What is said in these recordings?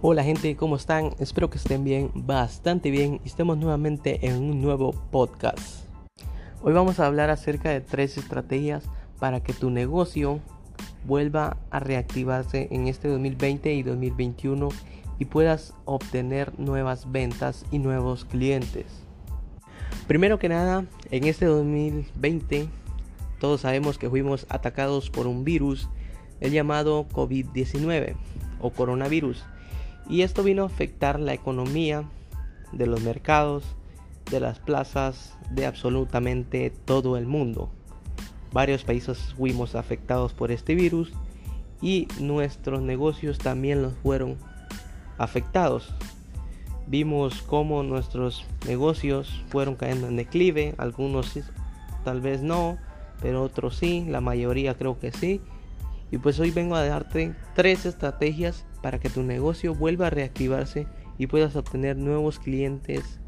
Hola gente, ¿cómo están? Espero que estén bien, bastante bien y estemos nuevamente en un nuevo podcast. Hoy vamos a hablar acerca de tres estrategias para que tu negocio vuelva a reactivarse en este 2020 y 2021 y puedas obtener nuevas ventas y nuevos clientes. Primero que nada, en este 2020 todos sabemos que fuimos atacados por un virus, el llamado COVID-19 o coronavirus y esto vino a afectar la economía de los mercados, de las plazas, de absolutamente todo el mundo. Varios países fuimos afectados por este virus y nuestros negocios también los fueron afectados. Vimos cómo nuestros negocios fueron cayendo en declive, algunos tal vez no, pero otros sí, la mayoría creo que sí. Y pues hoy vengo a darte tres estrategias para que tu negocio vuelva a reactivarse y puedas obtener nuevos clientes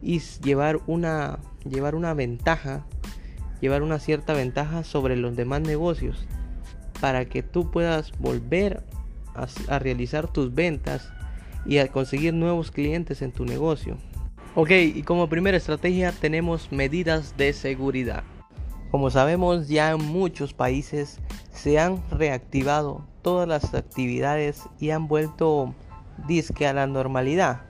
y llevar una, llevar una ventaja, llevar una cierta ventaja sobre los demás negocios para que tú puedas volver a, a realizar tus ventas y a conseguir nuevos clientes en tu negocio. Ok, y como primera estrategia tenemos medidas de seguridad. Como sabemos ya en muchos países se han reactivado todas las actividades y han vuelto disque a la normalidad.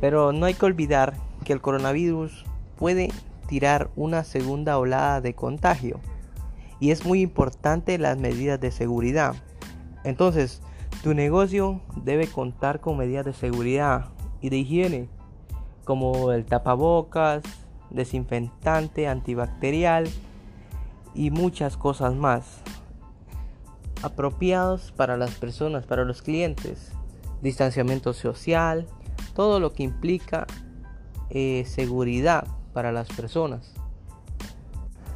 Pero no hay que olvidar que el coronavirus puede tirar una segunda olada de contagio y es muy importante las medidas de seguridad. Entonces, tu negocio debe contar con medidas de seguridad y de higiene como el tapabocas, desinfectante antibacterial y muchas cosas más apropiados para las personas, para los clientes. Distanciamiento social, todo lo que implica eh, seguridad para las personas.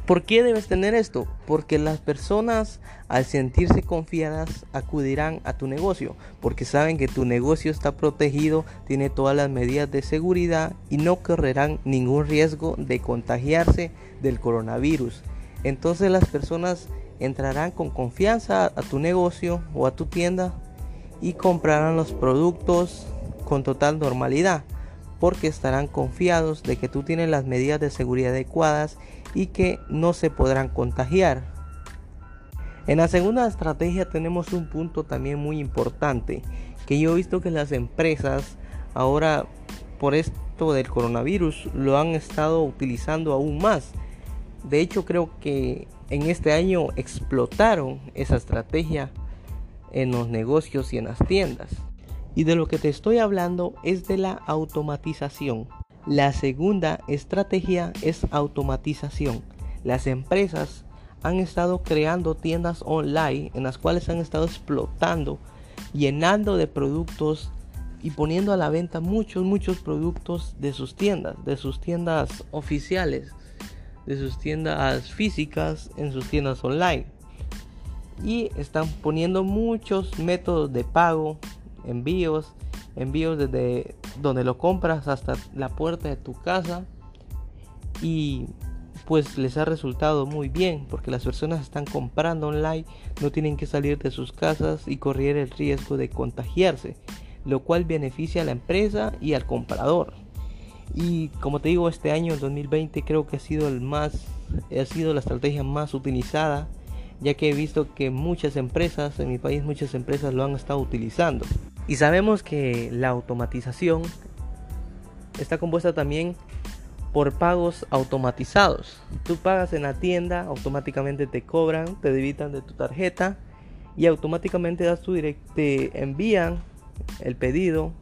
¿Por qué debes tener esto? Porque las personas al sentirse confiadas acudirán a tu negocio, porque saben que tu negocio está protegido, tiene todas las medidas de seguridad y no correrán ningún riesgo de contagiarse del coronavirus. Entonces las personas entrarán con confianza a tu negocio o a tu tienda y comprarán los productos con total normalidad porque estarán confiados de que tú tienes las medidas de seguridad adecuadas y que no se podrán contagiar. En la segunda estrategia tenemos un punto también muy importante, que yo he visto que las empresas ahora por esto del coronavirus lo han estado utilizando aún más. De hecho creo que en este año explotaron esa estrategia en los negocios y en las tiendas. Y de lo que te estoy hablando es de la automatización. La segunda estrategia es automatización. Las empresas han estado creando tiendas online en las cuales han estado explotando, llenando de productos y poniendo a la venta muchos, muchos productos de sus tiendas, de sus tiendas oficiales, de sus tiendas físicas en sus tiendas online. Y están poniendo muchos métodos de pago, envíos, envíos desde donde lo compras hasta la puerta de tu casa y pues les ha resultado muy bien porque las personas están comprando online, no tienen que salir de sus casas y correr el riesgo de contagiarse, lo cual beneficia a la empresa y al comprador. Y como te digo, este año, el 2020, creo que ha sido el más, ha sido la estrategia más utilizada, ya que he visto que muchas empresas, en mi país muchas empresas lo han estado utilizando. Y sabemos que la automatización está compuesta también por pagos automatizados. Tú pagas en la tienda, automáticamente te cobran, te debitan de tu tarjeta y automáticamente das tu direct te envían el pedido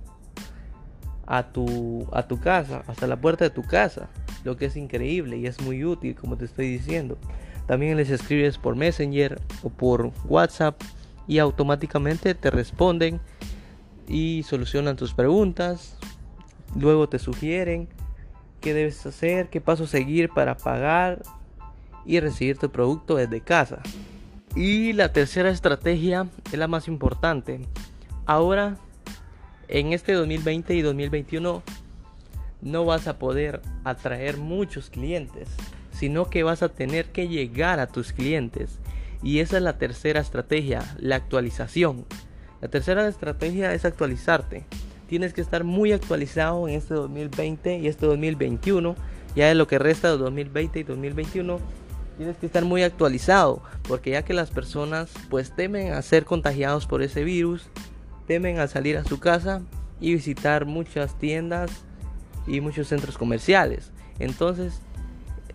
a tu, a tu casa, hasta la puerta de tu casa, lo que es increíble y es muy útil, como te estoy diciendo. También les escribes por Messenger o por WhatsApp y automáticamente te responden y solucionan tus preguntas. Luego te sugieren qué debes hacer, qué paso seguir para pagar y recibir tu producto desde casa. Y la tercera estrategia es la más importante. Ahora, en este 2020 y 2021, no vas a poder atraer muchos clientes, sino que vas a tener que llegar a tus clientes. Y esa es la tercera estrategia, la actualización La tercera estrategia es actualizarte. Tienes que estar muy actualizado en este 2020 y este 2021. Ya de lo que resta de 2020 y 2021 tienes que estar muy actualizado porque ya que las personas pues temen a ser contagiados por ese virus, temen a salir a su casa y visitar muchas tiendas y muchos centros comerciales. Entonces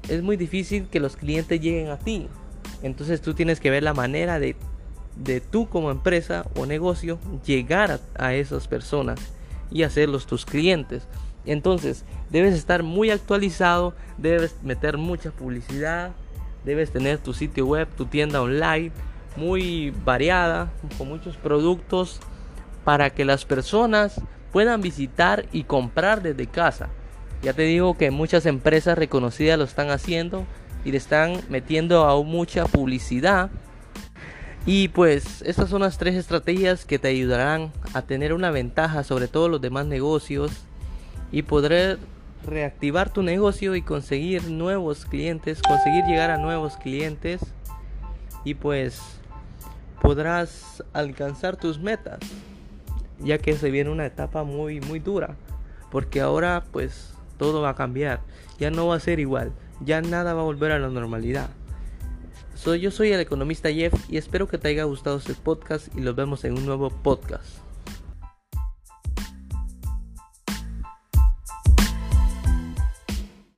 es muy difícil que los clientes lleguen a ti. Entonces tú tienes que ver la manera de, de tú como empresa o negocio llegar a, a esas personas y hacerlos tus clientes. Entonces debes estar muy actualizado, debes meter mucha publicidad, debes tener tu sitio web, tu tienda online muy variada, con muchos productos para que las personas puedan visitar y comprar desde casa. Ya te digo que muchas empresas reconocidas lo están haciendo y le están metiendo aún mucha publicidad. Y pues estas son las tres estrategias que te ayudarán a tener una ventaja sobre todos los demás negocios y poder reactivar tu negocio y conseguir nuevos clientes, conseguir llegar a nuevos clientes y pues podrás alcanzar tus metas, ya que se viene una etapa muy muy dura, porque ahora pues todo va a cambiar, ya no va a ser igual, ya nada va a volver a la normalidad. Soy, yo soy el economista Jeff y espero que te haya gustado este podcast y los vemos en un nuevo podcast.